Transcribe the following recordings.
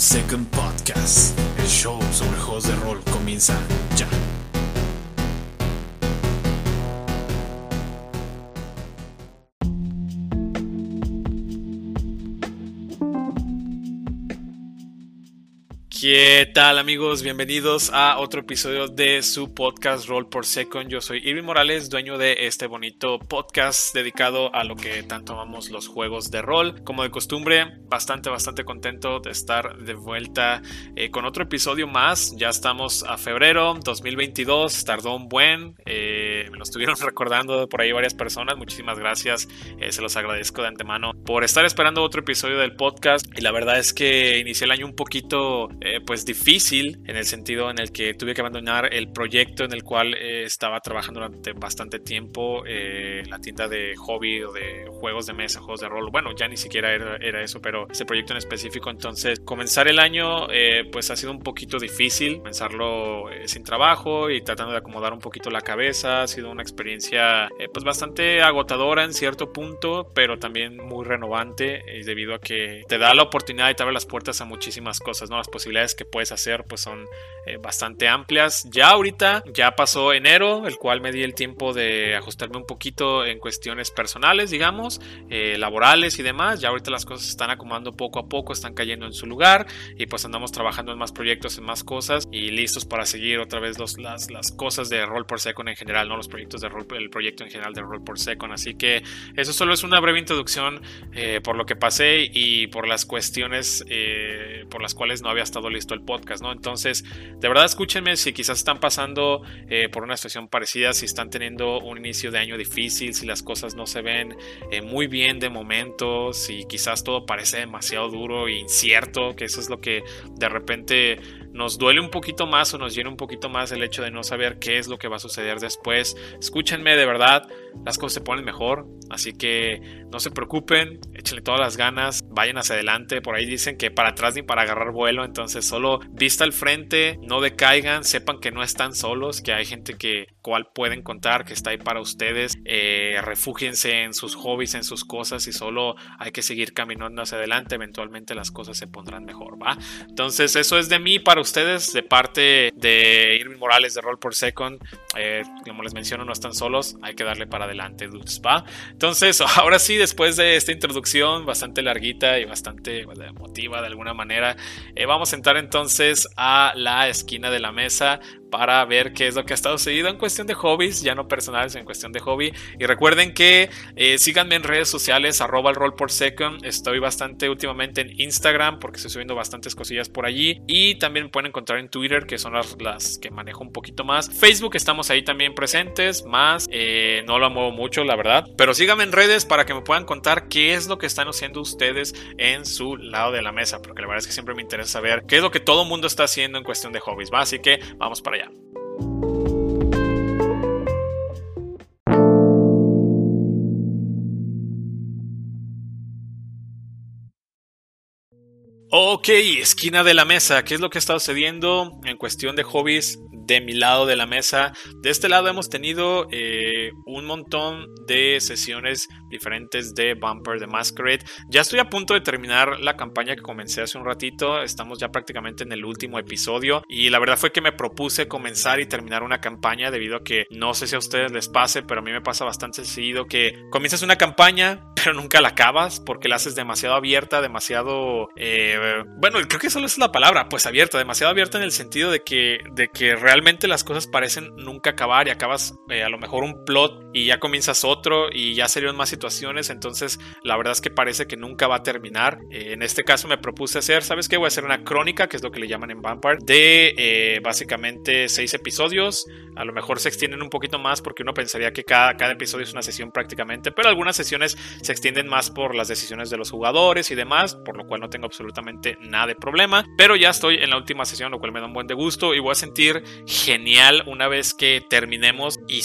Second Podcast. El show sobre juegos de rol comienza ya. ¿Qué tal amigos? Bienvenidos a otro episodio de su podcast Roll por Second. Yo soy Irving Morales, dueño de este bonito podcast dedicado a lo que tanto amamos los juegos de rol. Como de costumbre, bastante, bastante contento de estar de vuelta eh, con otro episodio más. Ya estamos a febrero 2022, tardó un buen, eh, me lo estuvieron recordando por ahí varias personas. Muchísimas gracias, eh, se los agradezco de antemano por estar esperando otro episodio del podcast. Y la verdad es que inicié el año un poquito eh, pues difícil en el sentido en el que tuve que abandonar el proyecto en el cual eh, estaba trabajando durante bastante tiempo eh, la tienda de hobby o de juegos de mesa, juegos de rol. Bueno, ya ni siquiera era, eso, pero ese proyecto en específico. Entonces, comenzar el año pues ha sido un poquito difícil, comenzarlo sin trabajo y tratando de acomodar un poquito la cabeza. Ha sido una experiencia pues bastante agotadora en cierto punto, pero también muy renovante debido a que te da la oportunidad y te abre las puertas a muchísimas cosas, ¿no? Las posibilidades que puedes hacer pues son eh, bastante amplias. Ya ahorita, ya pasó enero, el cual me di el tiempo de ajustarme un poquito en cuestiones personales, digamos, eh, laborales y demás. Ya ahorita las cosas se están acomodando poco a poco, están cayendo en su lugar y pues andamos trabajando en más proyectos, en más cosas y listos para seguir otra vez los, las, las cosas de Roll por Second en general, no los proyectos de Roll, el proyecto en general de Roll por Second. Así que eso solo es una breve introducción eh, por lo que pasé y por las cuestiones por las cuales no había estado listo el podcast, ¿no? Entonces, de verdad escúchenme si quizás están pasando eh, por una situación parecida, si están teniendo un inicio de año difícil, si las cosas no se ven eh, muy bien de momento, si quizás todo parece demasiado duro e incierto, que eso es lo que de repente nos duele un poquito más o nos llena un poquito más el hecho de no saber qué es lo que va a suceder después. Escúchenme de verdad, las cosas se ponen mejor, así que no se preocupen, échenle todas las ganas, vayan hacia adelante, por ahí dicen que para atrás ni para agarrar vuelo, entonces solo vista al frente, no decaigan, sepan que no están solos, que hay gente que cual pueden contar, que está ahí para ustedes, eh, en sus hobbies, en sus cosas y solo hay que seguir caminando hacia adelante, eventualmente las cosas se pondrán mejor, ¿va? Entonces eso es de mí para ustedes, de parte de Irving Morales de Roll por Second, eh, como les menciono, no están solos, hay que darle para adelante, dudes, ¿va? Entonces, ahora sí, después de esta introducción bastante larguita y bastante emotiva de alguna manera, eh, vamos a entrar entonces a la esquina de la mesa para ver qué es lo que ha estado sucedido en cuestión de hobbies, ya no personales, en cuestión de hobby. Y recuerden que eh, síganme en redes sociales, arroba el roll por second. Estoy bastante últimamente en Instagram porque estoy subiendo bastantes cosillas por allí. Y también me pueden encontrar en Twitter, que son las, que manejo un poquito más. Facebook estamos ahí también presentes, más eh, no lo muevo mucho, la verdad. Pero síganme en redes para que me puedan contar qué es lo que están haciendo ustedes en su lado de la mesa, porque la verdad es que siempre me interesa saber qué es lo que todo el mundo está haciendo en cuestión de hobbies. Así que vamos para allá. Ok, esquina de la mesa, ¿qué es lo que está sucediendo en cuestión de hobbies de mi lado de la mesa? De este lado hemos tenido eh, un montón de sesiones diferentes de Bumper de Masquerade. Ya estoy a punto de terminar la campaña que comencé hace un ratito, estamos ya prácticamente en el último episodio y la verdad fue que me propuse comenzar y terminar una campaña debido a que no sé si a ustedes les pase, pero a mí me pasa bastante seguido que comienzas una campaña pero nunca la acabas porque la haces demasiado abierta, demasiado... Eh, bueno, creo que solo es la palabra, pues abierta, demasiado abierta en el sentido de que, de que realmente las cosas parecen nunca acabar y acabas eh, a lo mejor un plot y ya comienzas otro y ya serían más situaciones, entonces la verdad es que parece que nunca va a terminar. Eh, en este caso me propuse hacer, ¿sabes qué? Voy a hacer una crónica, que es lo que le llaman en Vampire, de básicamente seis episodios, a lo mejor se extienden un poquito más porque uno pensaría que cada, cada episodio es una sesión prácticamente, pero algunas sesiones se extienden más por las decisiones de los jugadores y demás, por lo cual no tengo absolutamente nada de problema. Pero ya estoy en la última sesión, lo cual me da un buen de gusto y voy a sentir genial una vez que terminemos y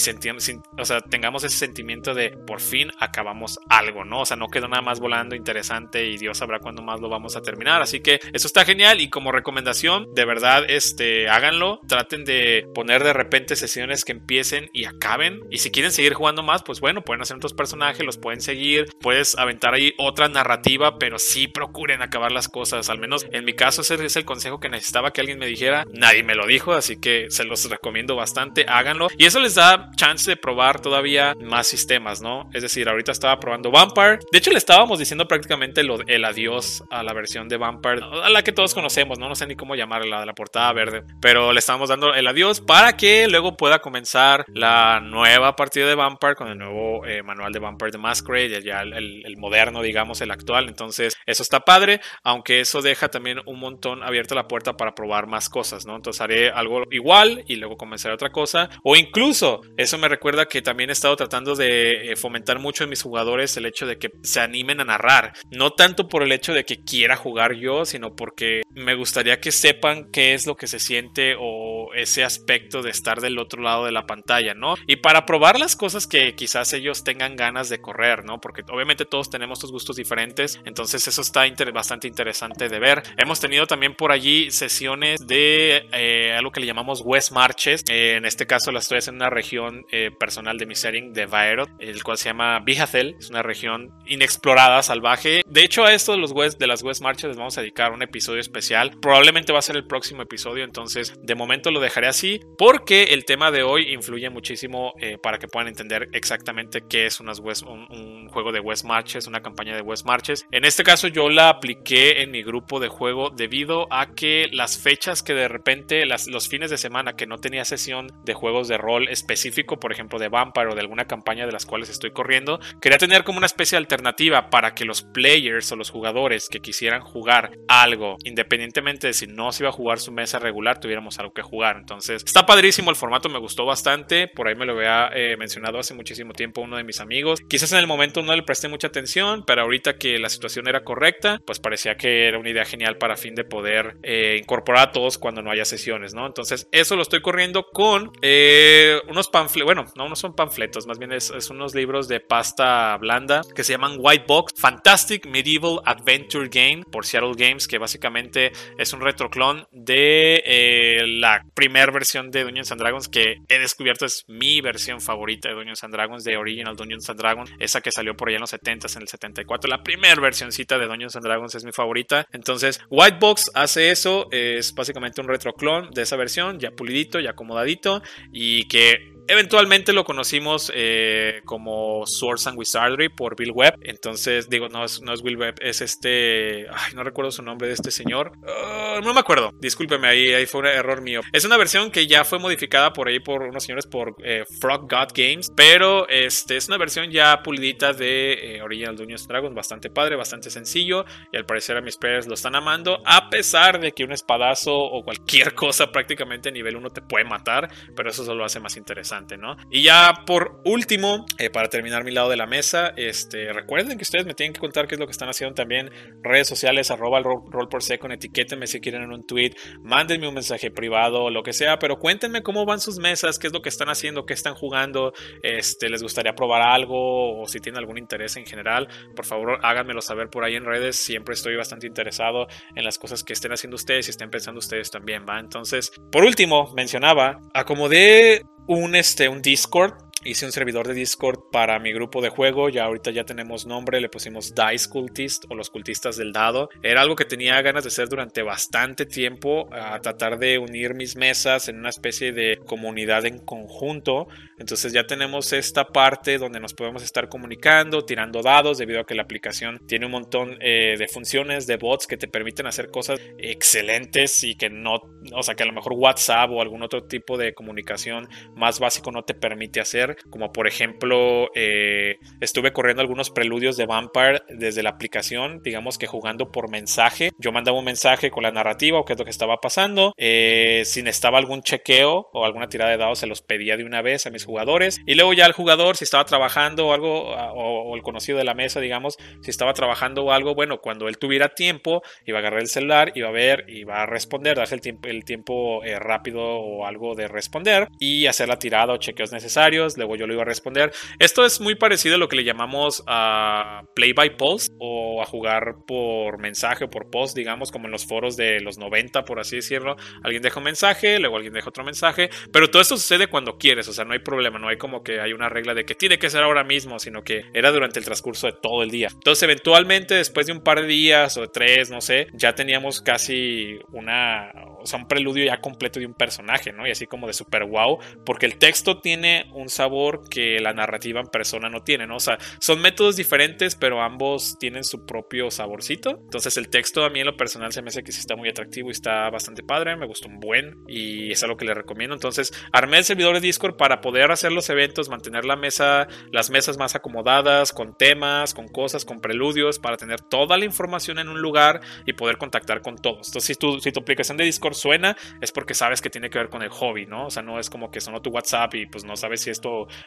o sea, tengamos ese sentimiento de por fin acabamos algo, ¿no? O sea, no quedó nada más volando interesante y Dios sabrá cuándo más lo vamos a terminar. Así que eso está genial y como recomendación, de verdad, este, háganlo. Traten de poner de repente sesiones que empiecen y acaben. Y si quieren seguir jugando más, pues bueno, pueden hacer otros personajes, los pueden seguir, puedes aventar ahí otra narrativa, pero sí procuren acabar las cosas. Al menos en mi caso ese es el consejo que necesitaba que alguien me dijera. Nadie me lo dijo, así que se los recomiendo bastante, háganlo. Y eso les da chance de probar todavía más sistemas, ¿no? Es decir, ahorita estaba probando Vampire. De hecho, le estábamos diciendo prácticamente el adiós a la versión de Vampire, a la que todos conocemos, ¿no? No sé ni cómo llamarla, de la portada verde. Pero le estábamos dando el adiós para que luego pueda comenzar la nueva partida de Vampire con el nuevo eh, manual de Vampire de Masquerade, ya el, moderno, digamos, el actual. Entonces, eso está padre, aunque eso deja también un montón abierta la puerta para probar más cosas, ¿no? Entonces haré algo igual y luego comenzaré otra cosa. O incluso, eso me recuerda que también he estado tratando de eh, fomentar mucho en mis jugadores el hecho de que se animen a narrar. No tanto por el hecho de que quiera jugar yo, sino porque me gustaría que sepan qué es lo que se siente o ese aspecto de estar del otro lado de la pantalla, ¿no? Y para probar las cosas que quizás ellos tengan ganas de correr, ¿no? Porque obviamente todos tenemos estos gustos diferentes, entonces eso está bastante interesante de ver. Hemos tenido también por allí sesiones de eh, algo que le llamamos West Marches. En este caso la estoy en una región eh, personal de mi setting de Vaerot, el cual se llama Bijacel. Es una región inexplorada, salvaje. De hecho, a esto de, los West, de las West Marches les vamos a dedicar un episodio especial. Probablemente va a ser el próximo episodio, entonces de momento lo dejaré así porque el tema de hoy influye muchísimo para que puedan entender exactamente qué es un, juego de West Marches, una campaña de West Marches. En este caso yo la apliqué en mi grupo de juego debido a que las fechas que de repente, las, los fines de semana que no tenía sesión de juegos de rol específico, por ejemplo de Vampire o de alguna campaña de las cuales estoy corriendo, quería tener como una especie de alternativa para que los players o los jugadores que quisieran jugar algo, independientemente de si no se iba a jugar su mesa regular, tuviéramos algo que jugar. Entonces, está padrísimo el formato, me gustó bastante, por ahí me lo había eh, mencionado hace muchísimo tiempo uno de mis amigos. Quizás en el momento no le presté mucha atención, pero ahorita que la situación era correcta, pues parecía que era una idea genial para fin de poder eh, incorporar a todos cuando no haya sesiones, ¿no? Entonces, eso lo estoy corriendo con eh, unos panfletos, bueno, no, no son panfletos, más bien es, unos libros de pasta blanda que se llaman White Box Fantastic Medieval Adventure Game por Seattle Games, que básicamente es un retroclon de eh, la primera versión de Dungeons Dragons que he descubierto es mi versión favorita de Dungeons Dragons, de Original Dungeons Dragons, esa que salió por allá en los 70s, en el 74, la primera versioncita de Dungeons Dragons es mi favorita. Entonces, White Box hace eso, es básicamente un retroclon de esa versión, ya pulidito, ya acomodadito, y que Eventualmente lo conocimos eh, como Swords and Wizardry por Bill Webb. Entonces, digo, no es, no es Bill Webb, es este. Ay, no recuerdo su nombre de este señor. Ah, no me acuerdo. Discúlpeme, ahí, ahí fue un error mío. Es una versión que ya fue modificada por ahí por unos señores por eh, Frog God Games. Pero este es una versión ya pulidita de eh, Original Dungeons Dragons. Bastante padre, bastante sencillo. Y al parecer a mis players lo están amando. A pesar de que un espadazo o cualquier cosa prácticamente a nivel 1 te puede matar. Pero eso solo lo hace más interesante. ¿No? Y ya por último, eh, para terminar mi lado de la mesa, este, recuerden que ustedes me tienen que contar qué es lo que están haciendo también. Redes sociales, arroba el roll, por second, etiquétenme si quieren en un tweet, mándenme un mensaje privado, lo que sea, pero cuéntenme cómo van sus mesas, qué es lo que están haciendo, qué están jugando, este, les gustaría probar algo o si tienen algún interés en general, por favor háganmelo saber por ahí en redes, siempre estoy bastante interesado en las cosas que estén haciendo ustedes y estén pensando ustedes también, ¿va? Entonces, por último, mencionaba, acomodé un, este, un Discord hice un servidor de Discord para mi grupo de juego. Ya ahorita ya tenemos nombre, le pusimos Dice Cultist o los cultistas del dado. Era algo que tenía ganas de hacer durante bastante tiempo, a tratar de unir mis mesas en una especie de comunidad en conjunto. Entonces ya tenemos esta parte donde nos podemos estar comunicando, tirando dados, debido a que la aplicación tiene un montón eh, de funciones, de bots que te permiten hacer cosas excelentes y que no, o sea, que a lo mejor WhatsApp o algún otro tipo de comunicación más básico no te permite hacer como por ejemplo eh, estuve corriendo algunos preludios de Vampire desde la aplicación, digamos que jugando por mensaje. Yo mandaba un mensaje con la narrativa o qué es lo que estaba pasando. Eh, si necesitaba algún chequeo o alguna tirada de dados, se los pedía de una vez a mis jugadores. Y luego ya el jugador, si estaba trabajando o algo, o, el conocido de la mesa, digamos, si estaba trabajando o algo, bueno, cuando él tuviera tiempo, iba a agarrar el celular, iba a ver, iba a responder, darse el, tiempo, el tiempo eh, rápido o algo de responder y hacer la tirada o chequeos necesarios. Yo lo iba a responder. Esto es muy parecido a lo que le llamamos a play by post o a jugar por mensaje o por post, digamos, como en los foros de los 90, por así decirlo. Alguien deja un mensaje, luego alguien deja otro mensaje, pero todo esto sucede cuando quieres, o sea, no hay problema, no hay como que hay una regla de que tiene que ser ahora mismo, sino que era durante el transcurso de todo el día. Entonces, eventualmente, después de un par de días o de tres, no sé, ya teníamos casi una, o sea, un preludio ya completo de un personaje, ¿no? Y así como de super wow, porque el texto tiene un sabor que la narrativa en persona no tiene, ¿no? O sea, son métodos diferentes, pero ambos tienen su propio saborcito. Entonces, el texto a mí en lo personal se me hace que sí está muy atractivo y está bastante padre, me gustó un buen y es algo que le recomiendo. Entonces, armé el servidor de Discord para poder hacer los eventos, mantener la mesa, las mesas más acomodadas, con temas, con cosas, con preludios, para tener toda la información en un lugar y poder contactar con todos. Entonces, si tu, si tu aplicación de Discord suena, es porque sabes que tiene que ver con el hobby, ¿no? O sea, no es como que sonó tu WhatsApp y pues no sabes si es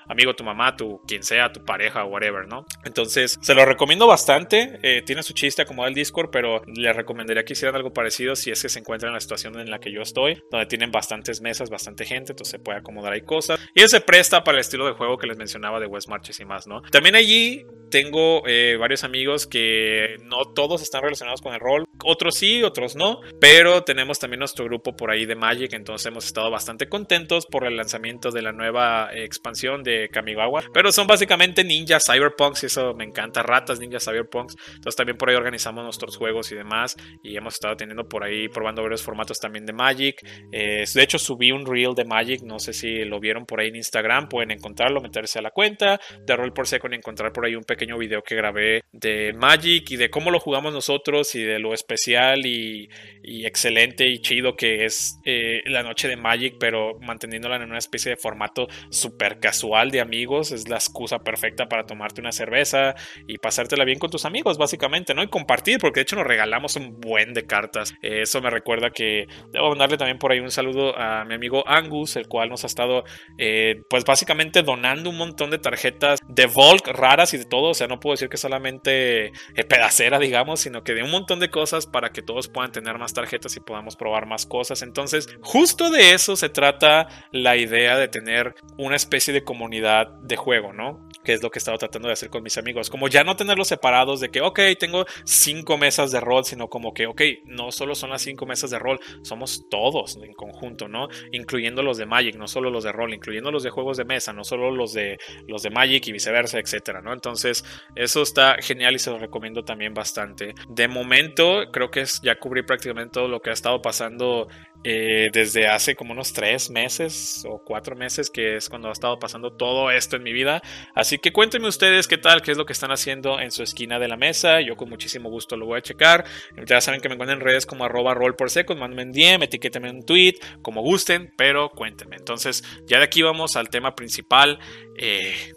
amigo, tu mamá, tu quien sea, tu pareja whatever, ¿no? Entonces, se lo recomiendo bastante. Eh, tiene su chiste como el Discord, pero le recomendaría que hicieran algo parecido si es que se encuentran en la situación en la que yo estoy, donde tienen bastantes mesas, bastante gente, entonces se puede acomodar ahí cosas. Y se presta para el estilo de juego que les mencionaba de West Marches y más, ¿no? También allí tengo eh, varios amigos que no todos están relacionados con el rol, otros sí, otros no, pero tenemos también nuestro grupo por ahí de Magic, entonces hemos estado bastante contentos por el lanzamiento de la nueva expansión de Kamigawa, pero son básicamente ninjas cyberpunks y eso me encanta, ratas ninjas cyberpunks, entonces también por ahí organizamos nuestros juegos y demás y hemos estado teniendo por ahí probando varios formatos también de Magic, eh, de hecho subí un reel de Magic, no sé si lo vieron por ahí en Instagram, pueden encontrarlo, meterse a la cuenta. De Roll por Second encontrar por ahí un pequeño video que grabé de Magic y de cómo lo jugamos nosotros y de lo especial y, excelente y chido que es eh, la noche de Magic, pero manteniéndola en una especie de formato súper casual de amigos. Es la excusa perfecta para tomarte una cerveza y pasártela bien con tus amigos, básicamente, ¿no? Y compartir, porque de hecho nos regalamos un buen de cartas. Eh, eso me recuerda que debo mandarle también por ahí un saludo a mi amigo Angus, el cual nos ha estado, eh, pues básicamente donando un montón de tarjetas de Volk raras y de todo. O sea, no puedo decir que solamente pedacera, digamos, sino que de un montón de cosas para que todos puedan tener más tarjetas y podamos probar más cosas. Entonces, justo de eso se trata la idea de tener una especie de comunidad de juego, ¿no? Que es lo que he estado tratando de hacer con mis amigos. Como ya no tenerlos separados de que, ok, tengo cinco mesas de rol, sino como que, ok, no solo son las cinco mesas de rol, somos todos en conjunto, ¿no? Incluyendo los de Magic, no solo los de rol, incluyendo los de juegos de mesa, no solo los de los de Magic y viceversa, etcétera, ¿no? Entonces, eso está genial y se lo recomiendo también bastante. De momento, creo que ya cubrí prácticamente todo lo que ha estado pasando eh, desde hace como unos tres meses o cuatro meses, que es cuando ha estado pasando todo esto en mi vida. Así que cuéntenme ustedes qué tal, qué es lo que están haciendo en su esquina de la mesa. Yo con muchísimo gusto lo voy a checar. Ya saben que me encuentran en redes como arroba roll por seco, mándenme un DM, etiquétenme un tweet, como gusten, pero cuéntenme. Entonces, ya de aquí vamos al tema principal. Eh,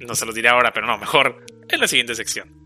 no se los diré ahora, pero no, mejor en la siguiente sección.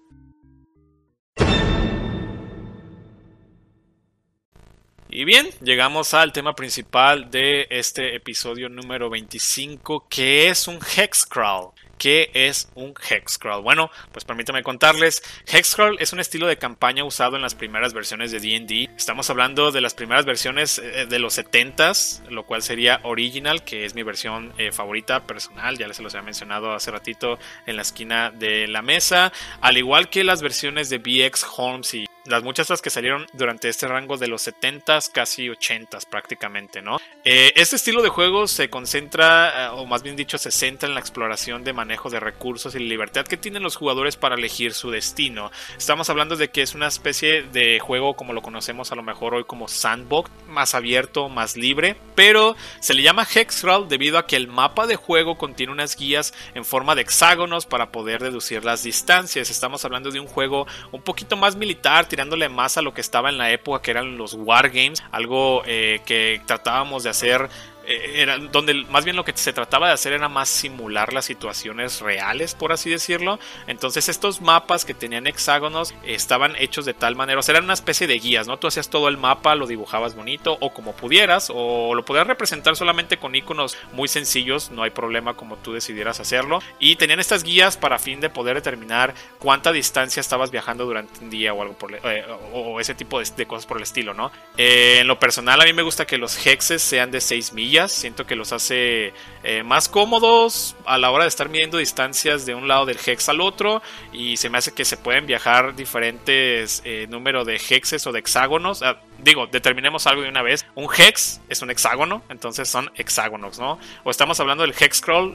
Y bien, llegamos al tema principal de este episodio número 25, que es un hexcrawl. ¿Qué es un hexcrawl? Bueno, pues permítame contarles. Hexcrawl es un estilo de campaña usado en las primeras versiones de D&D. Estamos hablando de las primeras versiones eh, de los 70s, lo cual sería Original, que es mi versión eh, favorita personal, ya les los había mencionado hace ratito en la esquina de la mesa, al igual que las versiones de BX Holmes y las muchas que salieron durante este rango de los 70s, casi 80s prácticamente, ¿no? Eh, este estilo de juego se concentra, eh, o más bien dicho, se centra en la exploración de manejo de recursos y libertad que tienen los jugadores para elegir su destino. Estamos hablando de que es una especie de juego como lo conocemos a lo mejor hoy como sandbox, más abierto, más libre, pero se le llama Hexcrawl debido a que el mapa de juego contiene unas guías en forma de hexágonos para poder deducir las distancias. Estamos hablando de un juego un poquito más militar, tirándole más a lo que estaba en la época que eran los wargames, algo eh, que tratábamos de hacer era donde más bien lo que se trataba de hacer era más simular las situaciones reales, por así decirlo. Entonces estos mapas que tenían hexágonos estaban hechos de tal manera, o sea, eran una especie de guías, ¿no? Tú hacías todo el mapa, lo dibujabas bonito o como pudieras, o lo podías representar solamente con iconos muy sencillos, no hay problema como tú decidieras hacerlo. Y tenían estas guías para fin de poder determinar cuánta distancia estabas viajando durante un día o algo por, eh, o ese tipo de, cosas por el estilo, ¿no? Eh, en lo personal a mí me gusta que los hexes sean de 6 millas, siento que los hace eh, más cómodos a la hora de estar midiendo distancias de un lado del hex al otro y se me hace que se pueden viajar diferentes números de hexes o de hexágonos. Ah, digo, determinemos algo de una vez. Un hex es un hexágono, entonces son hexágonos, ¿no? O estamos hablando del hex scroll,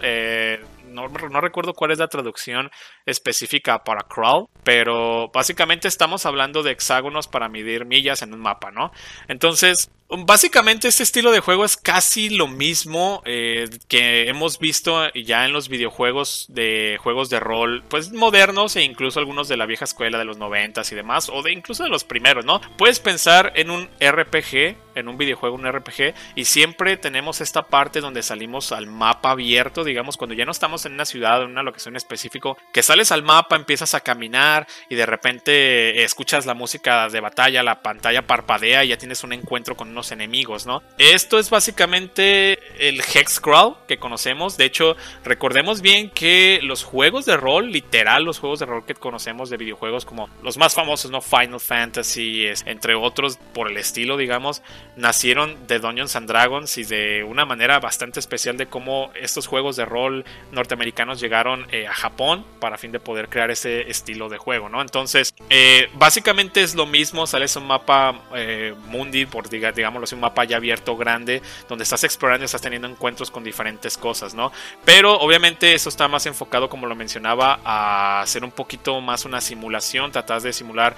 no, recuerdo cuál es la traducción específica para crawl, pero básicamente estamos hablando de hexágonos para medir millas en un mapa, ¿no? Entonces, Básicamente este estilo de juego es casi lo mismo eh, que hemos visto ya en los videojuegos de juegos de rol, pues modernos e incluso algunos de la vieja escuela de los noventas y demás, o de incluso de los primeros, ¿no? Puedes pensar en un RPG, en un videojuego, un RPG, y siempre tenemos esta parte donde salimos al mapa abierto, digamos, cuando ya no estamos en una ciudad o en una locación específico, que sales al mapa, empiezas a caminar y de repente escuchas la música de batalla, la pantalla parpadea y ya tienes un encuentro con unos enemigos, ¿no? Esto es básicamente el hex crawl que conocemos. De hecho, recordemos bien que los juegos de rol, literal, los juegos de rol que conocemos de videojuegos como los más famosos, ¿no? Final Fantasy, entre otros por el estilo, digamos, nacieron de Dungeons and Dragons y de una manera bastante especial de cómo estos juegos de rol norteamericanos llegaron eh, a Japón para fin de poder crear ese estilo de juego, ¿no? Entonces, eh, básicamente es lo mismo, sales un mapa eh, mundi, por digamos un mapa ya abierto grande, donde estás explorando y estás teniendo encuentros con diferentes cosas, ¿no? Pero obviamente eso está más enfocado, como lo mencionaba, a hacer un poquito más una simulación, tratar de simular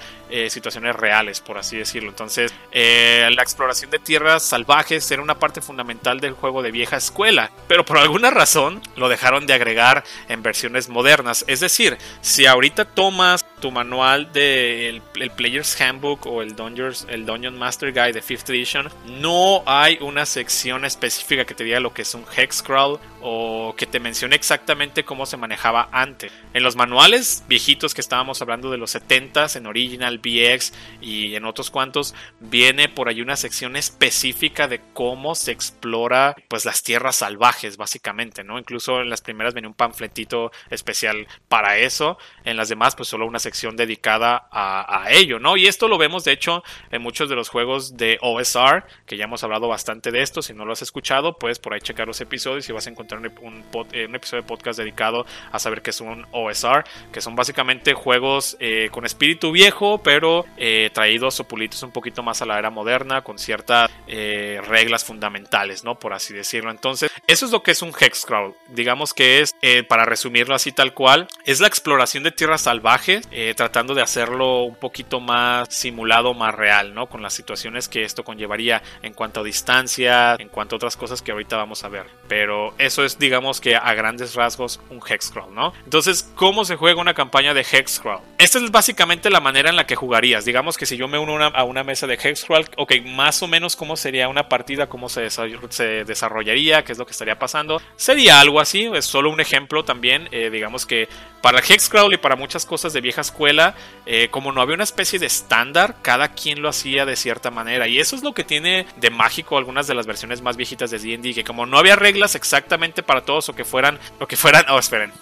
situaciones reales, por así decirlo. Entonces, la exploración de tierras salvajes era una parte fundamental del juego de vieja escuela, pero por alguna razón lo dejaron de agregar en versiones modernas. Es decir, si ahorita tomas tu manual del el Player's Handbook o el Dungeons, el Dungeon Master Guide de 5th Edition, no hay una sección específica que te diga lo que es un hex crawl o que te mencione exactamente cómo se manejaba antes. En los manuales viejitos que estábamos hablando de los 70s, en Original, BX y en otros cuantos, viene por ahí una sección específica de cómo se explora pues las tierras salvajes, básicamente, ¿no? Incluso en las primeras venía un panfletito especial para eso, en las demás pues solo una sección dedicada a, a ello, ¿no? Y esto lo vemos de hecho en muchos de los juegos de OSR, que ya hemos hablado bastante de esto, si no lo has escuchado, puedes por ahí checar los episodios y vas a encontrar un, eh, un, episodio de podcast dedicado a saber qué es un OSR, que son básicamente juegos eh, con espíritu viejo, pero eh, traídos o pulidos un poquito más a la era moderna, con ciertas reglas fundamentales, ¿no? Por así decirlo. Entonces, eso es lo que es un hexcrawl. Digamos que es, para resumirlo así tal cual, es la exploración de tierras salvajes, tratando de hacerlo un poquito más simulado, más real, ¿no? Con las situaciones que esto conllevaría en cuanto a distancia, en cuanto a otras cosas que ahorita vamos a ver. Pero eso es, digamos que a grandes rasgos, un Hexcrawl, ¿no? Entonces, ¿cómo se juega una campaña de Hexcrawl? Esta es básicamente la manera en la que jugarías. Digamos que si yo me uno a una mesa de Hexcrawl, ok, más o menos cómo sería una partida, cómo se, desarrollaría, qué es lo que estaría pasando. Sería algo así, es solo un ejemplo también. Eh, digamos que para el Hexcrawl y para muchas cosas de vieja escuela, eh, como no había una especie de estándar, cada quien lo hacía de cierta manera. Y eso es lo que tiene de mágico algunas de las versiones más viejitas de D&D, que como no había reglas exactamente para todos o que fueran, o que fueran, oh, esperen.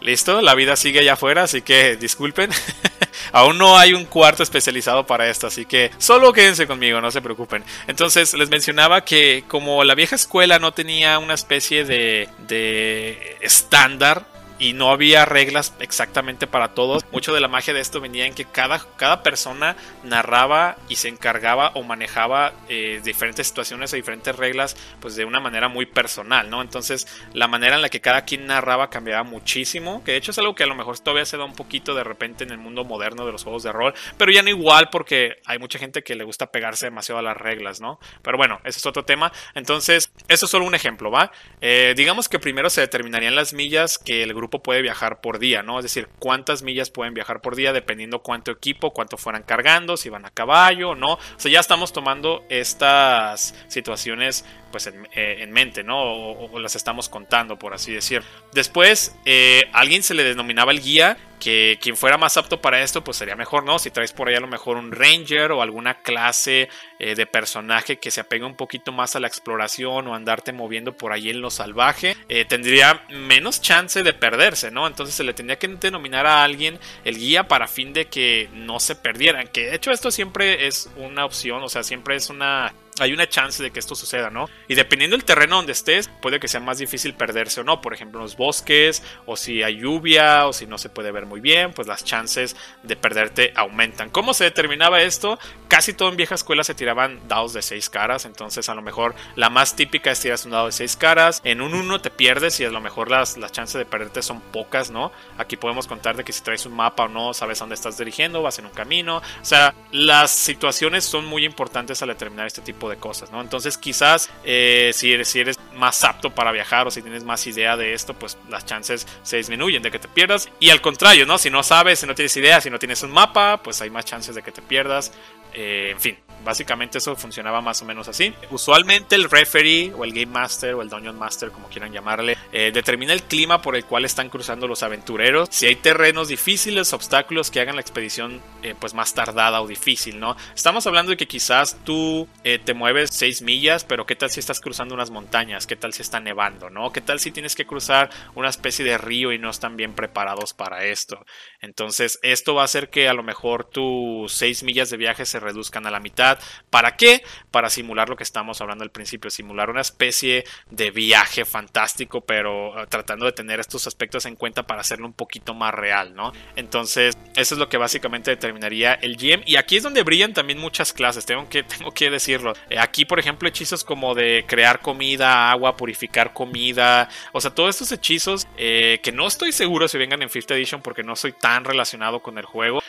Listo, la vida sigue allá afuera, así que disculpen. Aún no hay un cuarto especializado para esto, así que solo quédense conmigo, no se preocupen. Entonces les mencionaba que como la vieja escuela no tenía una especie de, de estándar y no había reglas exactamente para todos. Mucho de la magia de esto venía en que cada, cada persona narraba y se encargaba o manejaba eh, diferentes situaciones o diferentes reglas pues de una manera muy personal, ¿no? Entonces la manera en la que cada quien narraba cambiaba muchísimo, que de hecho es algo que a lo mejor todavía se da un poquito de repente en el mundo moderno de los juegos de rol, pero ya no igual porque hay mucha gente que le gusta pegarse demasiado a las reglas, ¿no? Pero bueno, ese es otro tema. Entonces, eso es solo un ejemplo, ¿va? Eh, digamos que primero se determinarían las millas que el grupo grupo puede viajar por día, ¿no? Es decir, cuántas millas pueden viajar por día dependiendo cuánto equipo, cuánto fueran cargando, si van a caballo no. O sea, ya estamos tomando estas situaciones pues en, eh, mente, ¿no? O, las estamos contando, por así decir. Después, eh, alguien se le denominaba el guía, que quien fuera más apto para esto, pues sería mejor, ¿no? Si traes por ahí a lo mejor un ranger o alguna clase eh, de personaje que se apegue un poquito más a la exploración o andarte moviendo por ahí en lo salvaje, tendría menos chance de perderse, ¿no? Entonces se le tendría que denominar a alguien el guía para fin de que no se perdieran, que de hecho esto siempre es una opción, o sea, siempre es una hay una chance de que esto suceda, ¿no? Y dependiendo del terreno donde estés, puede que sea más difícil perderse o no. Por ejemplo, en los bosques, o si hay lluvia, o si no se puede ver muy bien, pues las chances de perderte aumentan. ¿Cómo se determinaba esto? Casi todo en vieja escuela se tiraban dados de seis caras, entonces a lo mejor la más típica es tiras un dado de seis caras. En un uno te pierdes y a lo mejor las, las chances de perderte son pocas, ¿no? Aquí podemos contar de que si traes un mapa o no, sabes a dónde estás dirigiendo, vas en un camino. O sea, las situaciones son muy importantes al determinar este tipo de cosas, ¿no? Entonces quizás eh, si, eres, si eres más apto para viajar o si tienes más idea de esto, pues las chances se disminuyen de que te pierdas. Y al contrario, ¿no? Si no sabes, si no tienes idea, si no tienes un mapa, pues hay más chances de que te pierdas. Eh, en fin, básicamente eso funcionaba más o menos así. Usualmente el referee o el game master o el dungeon master, como quieran llamarle, eh, determina el clima por el cual están cruzando los aventureros. Si hay terrenos difíciles, obstáculos que hagan la expedición eh, pues más tardada o difícil, ¿no? Estamos hablando de que quizás tú te mueves 6 millas, pero ¿qué tal si estás cruzando unas montañas? ¿Qué tal si está nevando, ¿no? ¿Qué tal si tienes que cruzar una especie de río y no están bien preparados para esto? Entonces esto va a hacer que a lo mejor tus 6 millas de viaje se reduzcan a la mitad. ¿Para qué? Para simular lo que estamos hablando al principio, simular una especie de viaje fantástico, pero eh, tratando de tener estos aspectos en cuenta para hacerlo un poquito más real, ¿no? Entonces, eso es lo que básicamente determinaría el GM. Y aquí es donde brillan también muchas clases, tengo que, tengo que decirlo. Eh, aquí, por ejemplo, hechizos como de crear comida, agua, purificar comida, o sea, todos estos hechizos eh, que no estoy seguro si vengan en Fifth Edition porque no soy tan relacionado con el juego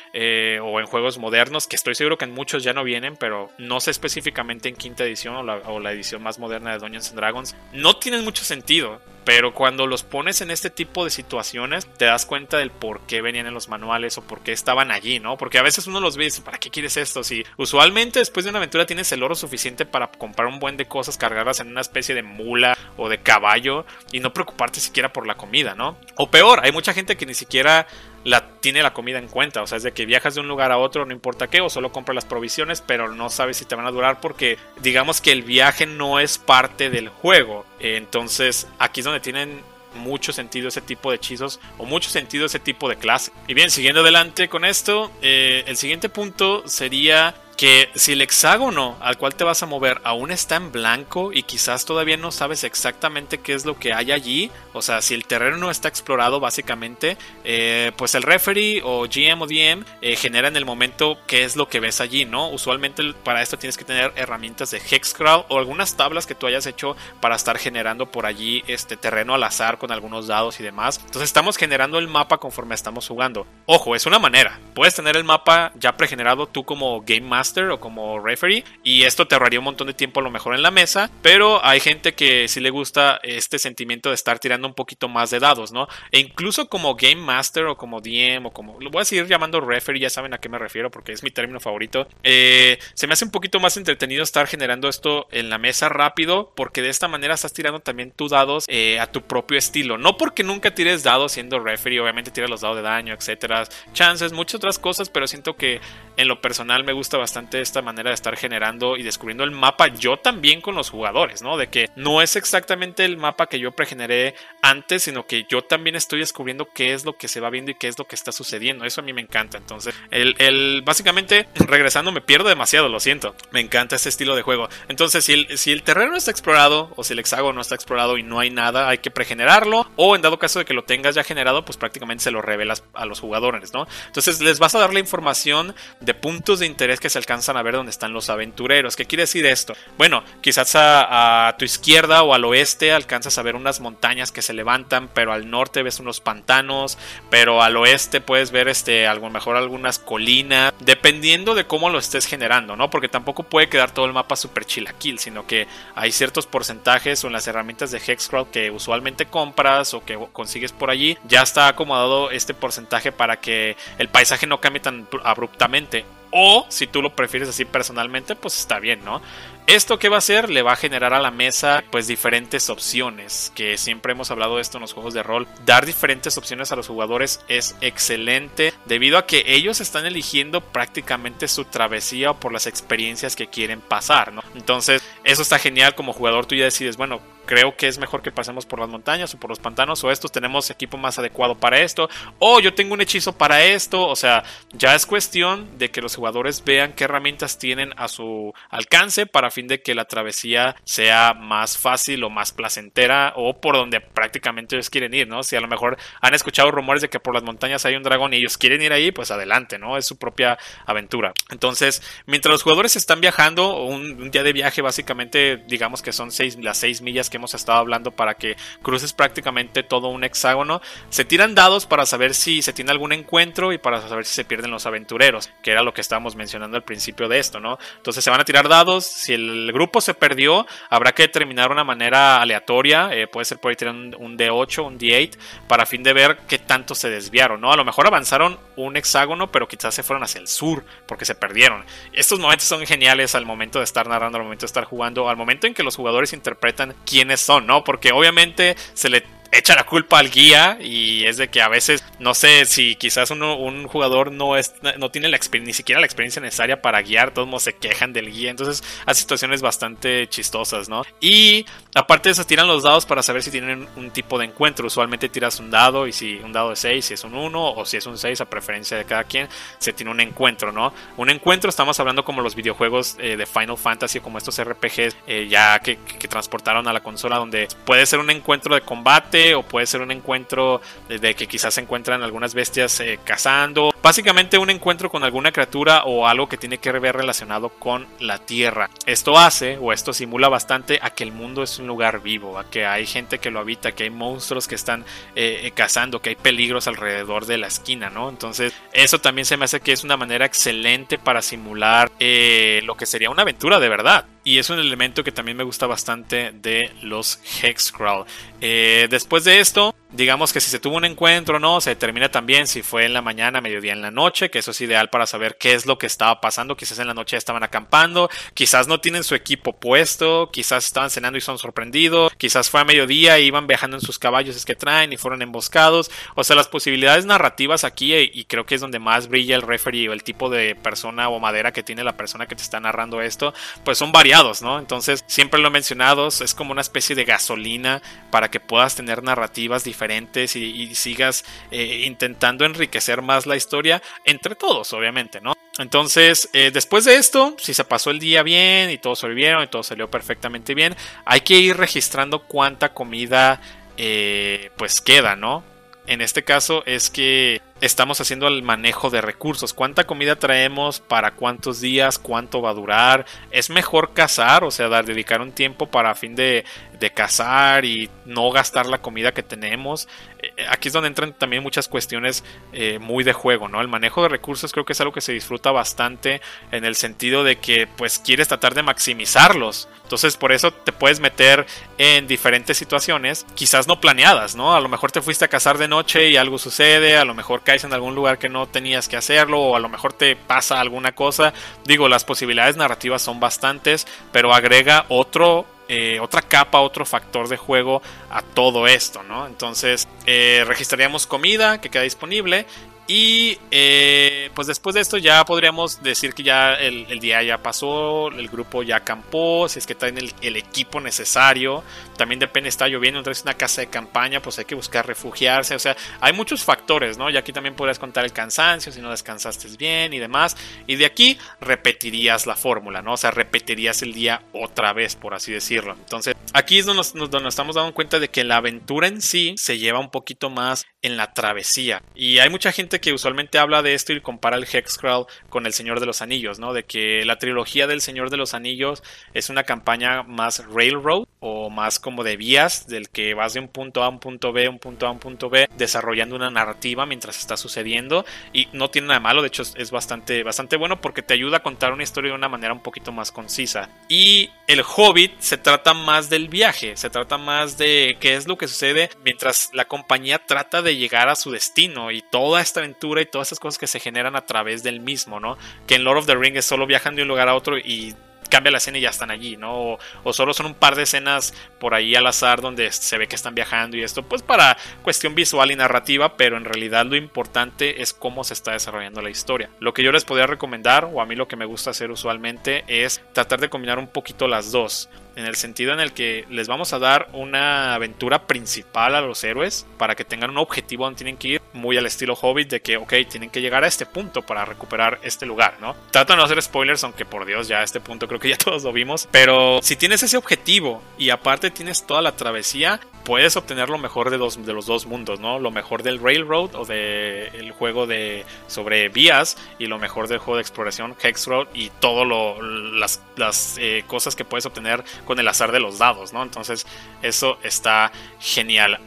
o en juegos modernos, que estoy seguro que en muchos ya no vienen, pero no sé específicamente en quinta edición o la, edición más moderna de Dungeons and Dragons, no tienen mucho sentido. Pero cuando los pones en este tipo de situaciones, te das cuenta del por qué venían en los manuales o por qué estaban allí, ¿no? Porque a veces uno los ve y dice, ¿para qué quieres esto? Si usualmente después de una aventura tienes el oro suficiente para comprar un buen de cosas, cargarlas en una especie de mula o de caballo y no preocuparte siquiera por la comida, ¿no? O peor, hay mucha gente que ni siquiera la, tiene la comida en cuenta. O sea, es de que viajas de un lugar a otro, no importa qué, o solo compras las provisiones, pero no sabes si te van a durar porque digamos que el viaje no es parte del juego. entonces, aquí es donde tienen mucho sentido ese tipo de hechizos o mucho sentido ese tipo de clase. Y bien, siguiendo adelante con esto, eh, el siguiente punto sería que si el hexágono al cual te vas a mover aún está en blanco y quizás todavía no sabes exactamente qué es lo que hay allí, o sea, si el terreno no está explorado básicamente, eh, pues el referee o GM o DM eh, genera en el momento qué es lo que ves allí, ¿no? Usualmente para esto tienes que tener herramientas de Hexcrawl o algunas tablas que tú hayas hecho para estar generando por allí este terreno al azar con algunos dados y demás. Entonces estamos generando el mapa conforme estamos jugando. Ojo, es una manera. Puedes tener el mapa ya pregenerado tú como Game Master o como referee y esto te ahorraría un montón de tiempo a lo mejor en la mesa, pero hay gente que sí le gusta este sentimiento de estar tirando un poquito más de dados, ¿no? E incluso como Game Master o como DM o como lo voy a seguir llamando referee, ya saben a qué me refiero porque es mi término favorito, eh, se me hace un poquito más entretenido estar generando esto en la mesa rápido porque de esta manera estás tirando también tus dados eh, a tu propio estilo, no porque nunca tires dados siendo referee, obviamente tiras los dados de daño, etcétera, chances, muchas otras cosas, pero siento que en lo personal me gusta bastante esta manera de estar generando y descubriendo el mapa yo también con los jugadores, ¿no? De que no es exactamente el mapa que yo pregeneré antes, sino que yo también estoy descubriendo qué es lo que se va viendo y qué es lo que está sucediendo. Eso a mí me encanta. Entonces, el, básicamente, regresando, me pierdo demasiado, lo siento. Me encanta ese estilo de juego. Entonces, si el, si el terreno no está explorado o si el hexágono no está explorado y no hay nada, hay que pregenerarlo. O en dado caso de que lo tengas ya generado, pues prácticamente se lo revelas a los jugadores, ¿no? Entonces, les vas a dar la información de puntos de interés que se alcanzan a ver dónde están los aventureros. ¿Qué quiere decir esto? Bueno, quizás a, tu izquierda o al oeste alcanzas a ver unas montañas que se levantan, pero al norte ves unos pantanos, pero al oeste puedes ver este, a lo mejor algunas colinas, dependiendo de cómo lo estés generando, ¿no? Porque tampoco puede quedar todo el mapa super chilaquil, sino que hay ciertos porcentajes o en las herramientas de Hexcrawl que usualmente compras o que consigues por allí, ya está acomodado este porcentaje para que el paisaje no cambie tan abruptamente. O si tú lo prefieres así personalmente, pues está bien, ¿no? ¿Esto qué va a hacer? Le va a generar a la mesa pues diferentes opciones, que siempre hemos hablado de esto en los juegos de rol. Dar diferentes opciones a los jugadores es excelente debido a que ellos están eligiendo prácticamente su travesía o por las experiencias que quieren pasar, ¿no? Entonces, eso está genial como jugador, tú ya decides, bueno, creo que es mejor que pasemos por las montañas o por los pantanos o estos tenemos equipo más adecuado para esto o yo tengo un hechizo para esto, o sea, ya es cuestión de que los jugadores vean qué herramientas tienen a su alcance para fin de que la travesía sea más fácil o más placentera o por donde prácticamente ellos quieren ir, ¿no? Si a lo mejor han escuchado rumores de que por las montañas hay un dragón y ellos quieren ir ahí, pues adelante, ¿no? Es su propia aventura. Entonces, mientras los jugadores están viajando, un, día de viaje básicamente, digamos que son seis, las seis millas que hemos estado hablando para que cruces prácticamente todo un hexágono. Se tiran dados para saber si se tiene algún encuentro y para saber si se pierden los aventureros, que era lo que estábamos mencionando al principio de esto, ¿no? Entonces se van a tirar dados. Si el grupo se perdió, habrá que determinar una manera aleatoria. Eh, puede ser por ahí tirar un, D8, un D8, para fin de ver qué tanto se desviaron, ¿no? A lo mejor avanzaron un hexágono, pero quizás se fueron hacia el sur porque se perdieron. Estos momentos son geniales al momento de estar narrando, al momento de estar jugando, al momento en que los jugadores interpretan quién son, ¿no? Porque obviamente se le echa la culpa al guía y es de que a veces no sé si quizás un jugador no es no tiene la ni siquiera la experiencia necesaria para guiar todos modos se quejan del guía entonces hay situaciones bastante chistosas no y aparte de eso tiran los dados para saber si tienen un tipo de encuentro usualmente tiras un dado y si un dado de 6 si es un 1 o si es un 6 a preferencia de cada quien se tiene un encuentro no un encuentro estamos hablando como los videojuegos eh, de Final Fantasy como estos RPGs eh, ya que transportaron a la consola donde puede ser un encuentro de combate o puede ser un encuentro de, que quizás se encuentran algunas bestias eh, cazando. Básicamente un encuentro con alguna criatura o algo que tiene que ver relacionado con la tierra. Esto hace o esto simula bastante a que el mundo es un lugar vivo, a que hay gente que lo habita, que hay monstruos que están eh, eh, cazando, que hay peligros alrededor de la esquina, ¿no? Entonces eso también se me hace que es una manera excelente para simular lo que sería una aventura de verdad. Y es un elemento que también me gusta bastante de los Hexcrawl. Eh, después de esto, digamos que si se tuvo un encuentro o no, se determina también si fue en la mañana, mediodía, en la noche, que eso es ideal para saber qué es lo que estaba pasando. Quizás en la noche estaban acampando, quizás no tienen su equipo puesto, quizás estaban cenando y son sorprendidos, quizás fue a mediodía y iban viajando en sus caballos es que traen y fueron emboscados. O sea, las posibilidades narrativas aquí, eh, y creo que es donde más brilla el referee o el tipo de persona o madera que tiene la persona que te está narrando esto, pues son variados, ¿no? Entonces, siempre lo he mencionado, es como una especie de gasolina para que puedas tener narrativas diferentes y, sigas eh, intentando enriquecer más la historia entre todos, obviamente, ¿no? Entonces, eh, después de esto, si se pasó el día bien y todos sobrevivieron y todo salió perfectamente bien, hay que ir registrando cuánta comida eh, pues queda, ¿no? En este caso es que estamos haciendo el manejo de recursos. ¿Cuánta comida traemos? ¿Para cuántos días? ¿Cuánto va a durar? ¿Es mejor cazar? O sea, dedicar un tiempo para fin de, de cazar y no gastar la comida que tenemos. Eh, aquí es donde entran también muchas cuestiones eh, muy de juego, ¿no? El manejo de recursos creo que es algo que se disfruta bastante en el sentido de que pues quieres tratar de maximizarlos. Entonces por eso te puedes meter en diferentes situaciones, quizás no planeadas, ¿no? A lo mejor te fuiste a cazar de noche y algo sucede, a lo mejor caes en algún lugar que no tenías que hacerlo o a lo mejor te pasa alguna cosa. Digo, las posibilidades narrativas son bastantes, pero agrega otro eh, otra capa, otro factor de juego a todo esto, ¿no? Entonces, eh, registraríamos comida que queda disponible y eh, pues después de esto ya podríamos decir que ya el, día ya pasó, el grupo ya acampó, si es que traen el, equipo necesario. También depende, está lloviendo, entonces una casa de campaña, pues hay que buscar refugiarse. O sea, hay muchos factores, ¿no? Y aquí también podrías contar el cansancio, si no descansaste bien y demás. Y de aquí repetirías la fórmula, ¿no? O sea, repetirías el día otra vez, por así decirlo. Entonces, aquí es donde nos, donde nos estamos dando cuenta de que la aventura en sí se lleva un poquito más en la travesía. Y hay mucha gente que usualmente habla de esto y compara el Hexcrawl con el Señor de los Anillos, ¿no? De que la trilogía del Señor de los Anillos es una campaña más railroad o más como de vías, del que vas de un punto A a un punto B, un punto A a un punto B, desarrollando una narrativa mientras está sucediendo. Y no tiene nada malo, de hecho es bastante, bastante bueno porque te ayuda a contar una historia de una manera un poquito más concisa. Y el Hobbit se trata más del viaje, se trata más de qué es lo que sucede mientras la compañía trata de llegar a su destino y toda esta aventura y todas estas cosas que se generan a través del mismo, ¿no? Que en Lord of the Rings solo viajan de un lugar a otro y cambia la escena y ya están allí, ¿no? O, solo son un par de escenas por ahí al azar donde se ve que están viajando y esto, pues para cuestión visual y narrativa, pero en realidad lo importante es cómo se está desarrollando la historia. Lo que yo les podría recomendar, o a mí lo que me gusta hacer usualmente, es tratar de combinar un poquito las dos en el sentido en el que les vamos a dar una aventura principal a los héroes para que tengan un objetivo donde tienen que ir, muy al estilo Hobbit, de que, ok, tienen que llegar a este punto para recuperar este lugar, ¿no? Trato de no hacer spoilers, aunque por Dios, ya a este punto creo que ya todos lo vimos, pero si tienes ese objetivo y aparte tienes toda la travesía, puedes obtener lo mejor de, de los dos mundos, ¿no? Lo mejor del Railroad o del juego de sobre vías y lo mejor del juego de exploración Hexroad y todo lo las, las eh, cosas que puedes obtener con el azar de los dados, ¿no? Entonces eso está genial.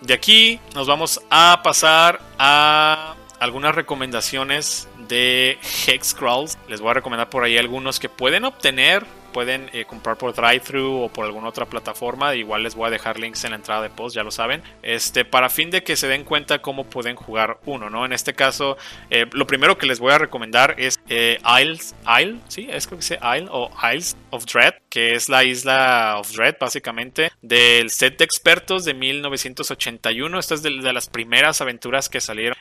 de aquí nos vamos a pasar a algunas recomendaciones de Hexcrawls. Les voy a recomendar por ahí algunos que pueden obtener pueden eh, comprar por drive-thru o por alguna otra plataforma. Igual les voy a dejar links en la entrada de post, ya lo saben. Este, para fin de que se den cuenta cómo pueden jugar uno, ¿no? En este caso, eh, lo primero que les voy a recomendar es eh, Isles, Isle, sí, es creo que dice Isle o Isles of Dread, que es la isla of Dread, básicamente, del set de expertos de 1981. Esta es de, las primeras aventuras que salieron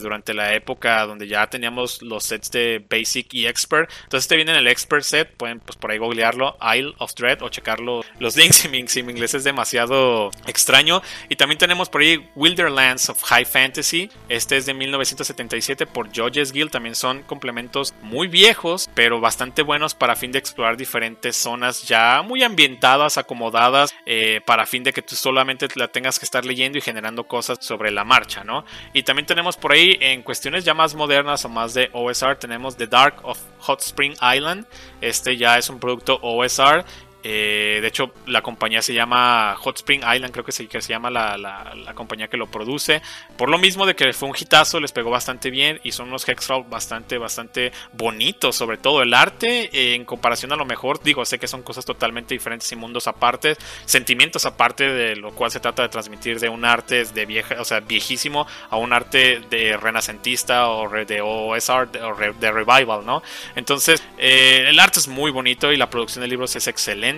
durante la época donde ya teníamos los sets de Basic y Expert. Entonces, este viene en el Expert set, pueden pues por ahí googlearlo, Isle of Dread, o checarlo los links si mi, si inglés es demasiado extraño. Y también tenemos por ahí Wilderlands of High Fantasy. Este es de 1977 por Judges Guild. También son complementos muy viejos, pero bastante buenos para fin de explorar diferentes zonas ya muy ambientadas, acomodadas, eh, para fin de que tú solamente la tengas que estar leyendo y generando cosas sobre la marcha, ¿no? Y también tenemos por ahí en cuestiones ya más modernas o más de OSR, tenemos The Dark of Hot Spring Island. Este ya es un producto OSR eh, de hecho, la compañía se llama Hot Spring Island, creo que se, que se llama la, la, compañía que lo produce. Por lo mismo de que fue un hitazo, les pegó bastante bien y son unos Hexcrawl bastante, bastante bonitos. Sobre todo el arte, eh, en comparación a lo mejor, digo, sé que son cosas totalmente diferentes y mundos aparte, sentimientos aparte, de lo cual se trata de transmitir de un arte de vieja, o sea, viejísimo a un arte de renacentista o de OSR o de revival, ¿no? Entonces, eh, el arte es muy bonito y la producción de libros es excelente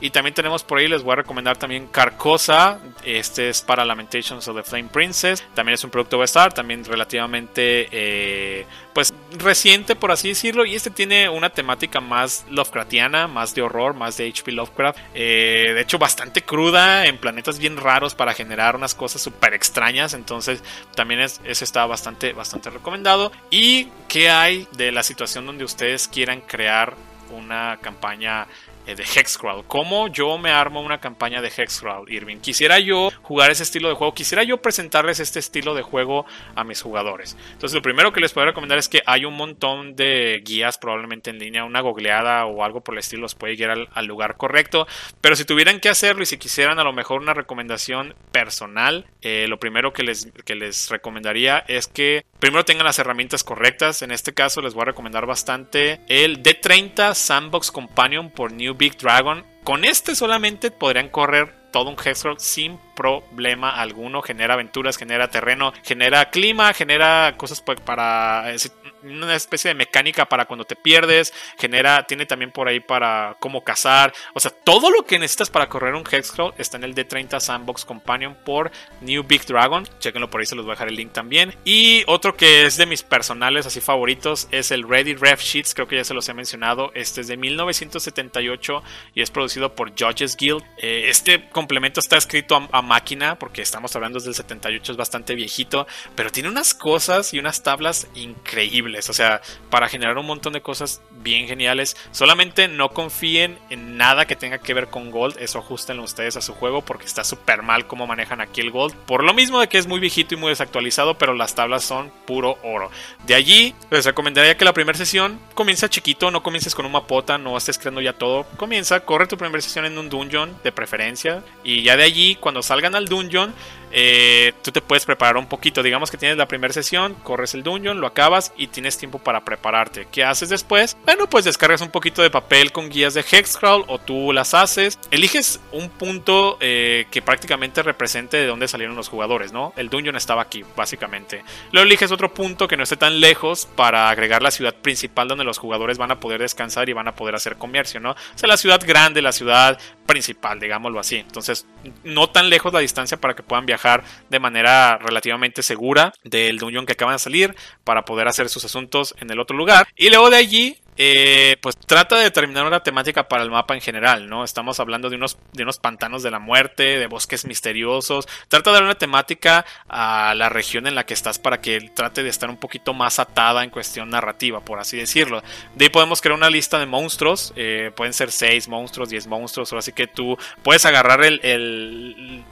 y también tenemos por ahí, les voy a recomendar también Carcosa. Este es para Lamentations of the Flame Princess. También es un producto estar también relativamente eh, pues reciente por así decirlo. Y este tiene una temática más Lovecraftiana, más de horror, más de HP Lovecraft. Eh, de hecho, bastante cruda, en planetas bien raros para generar unas cosas súper extrañas. Entonces, también es, ese está bastante, bastante recomendado. ¿Y qué hay de la situación donde ustedes quieran crear una campaña de Hexcrawl. ¿Cómo yo me armo una campaña de Hexcrawl, Irving? Quisiera yo jugar ese estilo de juego, quisiera yo presentarles este estilo de juego a mis jugadores. Entonces, lo primero que les puedo recomendar es que hay un montón de guías probablemente en línea, una googleada o algo por el estilo los puede guiar al, lugar correcto. Pero si tuvieran que hacerlo y si quisieran a lo mejor una recomendación personal, eh, lo primero que les, que les recomendaría es que primero tengan las herramientas correctas. En este caso les voy a recomendar bastante el D30 Sandbox Companion por New Big Dragon. Con este solamente podrían correr todo un Hexcrawl sin problema alguno. Genera aventuras, genera terreno, genera clima, genera cosas pues, para eh, una especie de mecánica para cuando te pierdes. Genera, tiene también por ahí para cómo cazar. O sea, todo lo que necesitas para correr un Hexcrawl está en el D30 Sandbox Companion por New Big Dragon. Chequenlo por ahí, se los voy a dejar el link también. Y otro que es de mis personales así favoritos es el Ready Ref Sheets. Creo que ya se los he mencionado. Este es de 1978 y es producido por Judges Guild. Eh, este complemento está escrito a, máquina porque estamos hablando del 78, es bastante viejito, pero tiene unas cosas y unas tablas increíbles o sea, para generar un montón de cosas bien geniales. Solamente no confíen en nada que tenga que ver con Gold, eso ajustenlo ustedes a su juego porque está súper mal cómo manejan aquí el Gold. Por lo mismo de que es muy viejito y muy desactualizado, pero las tablas son puro oro. De allí, les recomendaría que la primera sesión comienza chiquito, no comiences con un mapota, no estés creando ya todo. Comienza, corre tu primera sesión en un dungeon de preferencia y ya de allí, cuando salgan al dungeon, eh, tú te puedes preparar un poquito. Digamos que tienes la primera sesión, corres el dungeon, lo acabas y tienes tiempo para prepararte. ¿Qué haces después? Bueno, pues descargas un poquito de papel con guías de Hexcrawl o tú las haces. Eliges un punto eh, que prácticamente represente de dónde salieron los jugadores, ¿no? El dungeon estaba aquí, básicamente. Luego eliges otro punto que no esté tan lejos para agregar la ciudad principal donde los jugadores van a poder descansar y van a poder hacer comercio, ¿no? O sea, la ciudad grande, la ciudad principal, digámoslo así. Entonces, no tan lejos la distancia para que puedan viajar de manera relativamente segura del dungeon que acaban de salir para poder hacer sus asuntos en el otro lugar. Y luego de allí eh, pues trata de determinar una temática para el mapa en general, ¿no? Estamos hablando de unos, de unos pantanos de la muerte, de bosques misteriosos. Trata de dar una temática a la región en la que estás para que trate de estar un poquito más atada en cuestión narrativa, por así decirlo. De ahí podemos crear una lista de monstruos, eh, pueden ser 6 monstruos, 10 monstruos, o así que tú puedes agarrar el,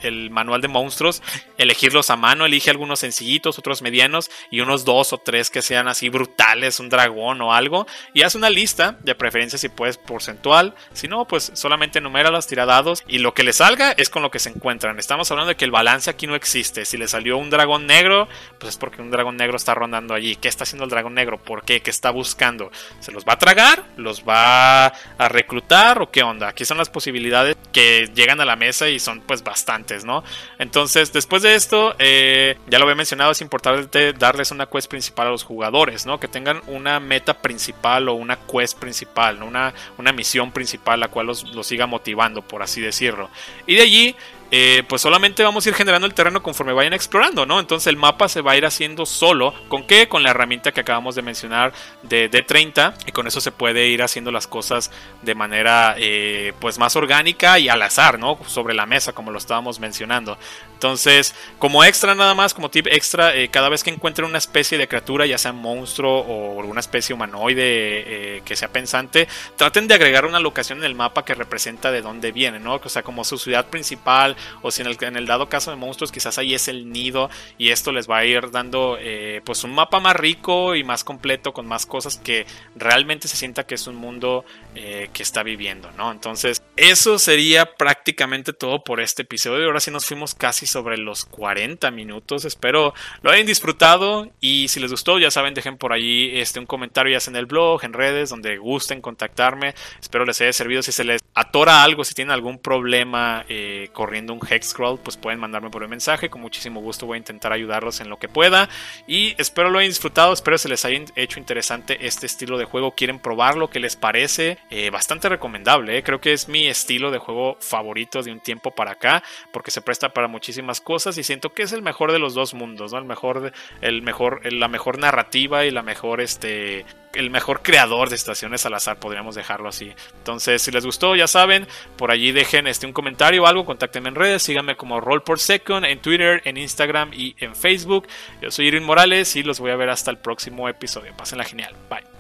el, manual de monstruos, elegirlos a mano, elige algunos sencillitos, otros medianos y unos dos o tres que sean así brutales, un dragón o algo, y haz una lista, de preferencia si puedes porcentual, si no, pues solamente numera los tiradados y lo que le salga es con lo que se encuentran. Estamos hablando de que el balance aquí no existe. Si le salió un dragón negro, pues es porque un dragón negro está rondando allí. ¿Qué está haciendo el dragón negro? ¿Por qué? ¿Qué está buscando? ¿Se los va a tragar? ¿Los va a reclutar? ¿O qué onda? Aquí son las posibilidades que llegan a la mesa y son pues bastantes, ¿no? Entonces, después de esto, eh, ya lo había mencionado, es importante darles una quest principal a los jugadores, ¿no? Que tengan una meta principal o una quest principal, una, una misión principal la cual los, los siga motivando, por así decirlo. Y de allí eh, pues solamente vamos a ir generando el terreno conforme vayan explorando, ¿no? Entonces el mapa se va a ir haciendo solo. ¿Con qué? Con la herramienta que acabamos de mencionar de D30. Y con eso se puede ir haciendo las cosas de manera eh, pues más orgánica y al azar, ¿no? Sobre la mesa, como lo estábamos mencionando. Entonces, como extra nada más, como tip extra, eh, cada vez que encuentren una especie de criatura, ya sea monstruo o alguna especie humanoide que sea pensante, traten de agregar una locación en el mapa que representa de dónde viene, ¿no? O sea, como su ciudad principal o si en el, en el dado caso de monstruos quizás ahí es el nido y esto les va a ir dando eh, pues un mapa más rico y más completo con más cosas que realmente se sienta que es un mundo eh, que está viviendo, ¿no? Entonces eso sería prácticamente todo por este episodio. Ahora sí nos fuimos casi sobre los 40 minutos. Espero lo hayan disfrutado y si les gustó ya saben dejen por ahí este, un comentario ya sea en el blog, en redes, donde gusten contactarme. Espero les haya servido si se les atora algo, si tienen algún problema eh, corriendo un Hexcrawl, pues pueden mandarme por un mensaje. Con muchísimo gusto voy a intentar ayudarlos en lo que pueda. Y espero lo hayan disfrutado, espero se les haya hecho interesante este estilo de juego. ¿Quieren probarlo? ¿Qué les parece? Eh, bastante recomendable. ¿eh? Creo que es mi estilo de juego favorito de un tiempo para acá. Porque se presta para muchísimas cosas. Y siento que es el mejor de los dos mundos. ¿no? El mejor, el mejor, la mejor narrativa y la mejor este el mejor creador de estaciones al azar, podríamos dejarlo así. Entonces, si les gustó, ya saben, por allí dejen este, un comentario o algo, contáctenme en redes, síganme como Roll por Second en Twitter, en Instagram y en Facebook. Yo soy Irwin Morales y los voy a ver hasta el próximo episodio. Pásenla genial. Bye.